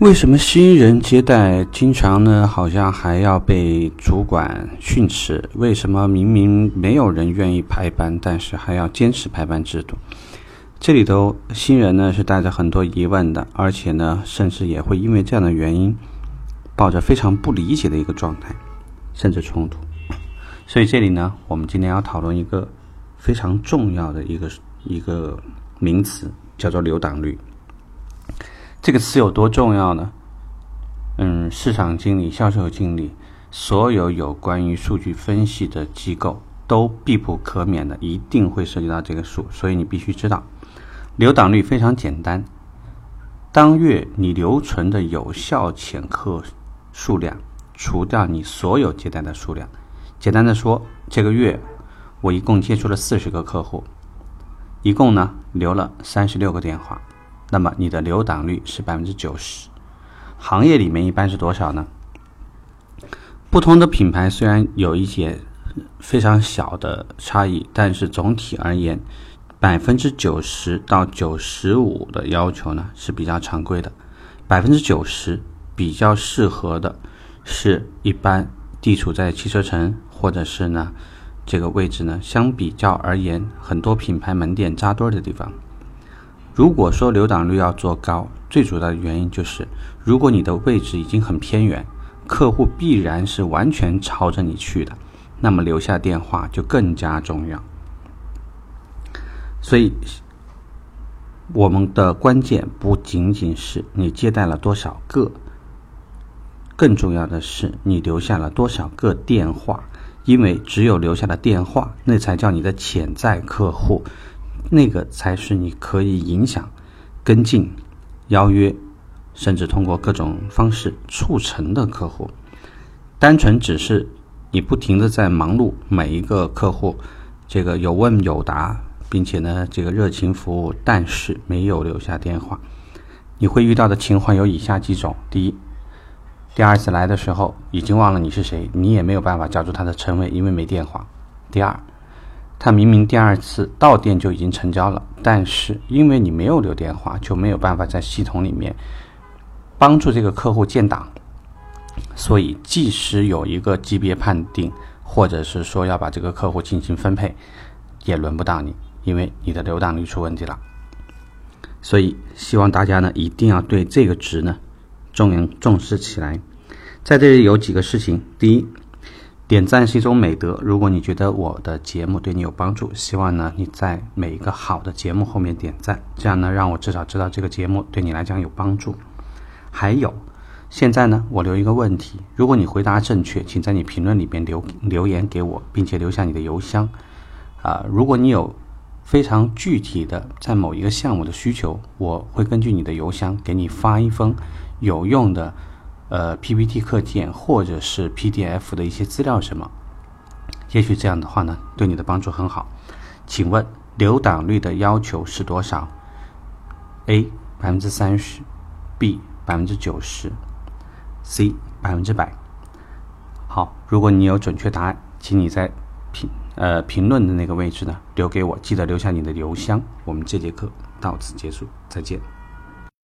为什么新人接待经常呢？好像还要被主管训斥？为什么明明没有人愿意排班，但是还要坚持排班制度？这里头新人呢是带着很多疑问的，而且呢，甚至也会因为这样的原因，抱着非常不理解的一个状态，甚至冲突。所以这里呢，我们今天要讨论一个非常重要的一个一个名词，叫做留档率。这个词有多重要呢？嗯，市场经理、销售经理，所有有关于数据分析的机构都必不可免的，一定会涉及到这个数，所以你必须知道，留档率非常简单。当月你留存的有效潜客数量，除掉你所有接待的数量。简单的说，这个月我一共接触了四十个客户，一共呢留了三十六个电话。那么你的留档率是百分之九十，行业里面一般是多少呢？不同的品牌虽然有一些非常小的差异，但是总体而言，百分之九十到九十五的要求呢是比较常规的。百分之九十比较适合的是一般地处在汽车城或者是呢这个位置呢相比较而言很多品牌门店扎堆的地方。如果说留档率要做高，最主要的原因就是，如果你的位置已经很偏远，客户必然是完全朝着你去的，那么留下电话就更加重要。所以，我们的关键不仅仅是你接待了多少个，更重要的是你留下了多少个电话，因为只有留下了电话，那才叫你的潜在客户。那个才是你可以影响、跟进、邀约，甚至通过各种方式促成的客户。单纯只是你不停的在忙碌，每一个客户这个有问有答，并且呢这个热情服务，但是没有留下电话，你会遇到的情况有以下几种：第一，第二次来的时候已经忘了你是谁，你也没有办法叫出他的称谓，因为没电话；第二。他明明第二次到店就已经成交了，但是因为你没有留电话，就没有办法在系统里面帮助这个客户建档，所以即使有一个级别判定，或者是说要把这个客户进行分配，也轮不到你，因为你的留档率出问题了。所以希望大家呢一定要对这个值呢重重视起来。在这里有几个事情，第一。点赞是一种美德。如果你觉得我的节目对你有帮助，希望呢你在每一个好的节目后面点赞，这样呢让我至少知道这个节目对你来讲有帮助。还有，现在呢我留一个问题，如果你回答正确，请在你评论里边留留言给我，并且留下你的邮箱。啊，如果你有非常具体的在某一个项目的需求，我会根据你的邮箱给你发一封有用的。呃，PPT 课件或者是 PDF 的一些资料什么，也许这样的话呢，对你的帮助很好。请问留档率的要求是多少？A 百分之三十，B 百分之九十，C 百分之百。好，如果你有准确答案，请你在评呃评论的那个位置呢留给我，记得留下你的邮箱。我们这节课到此结束，再见。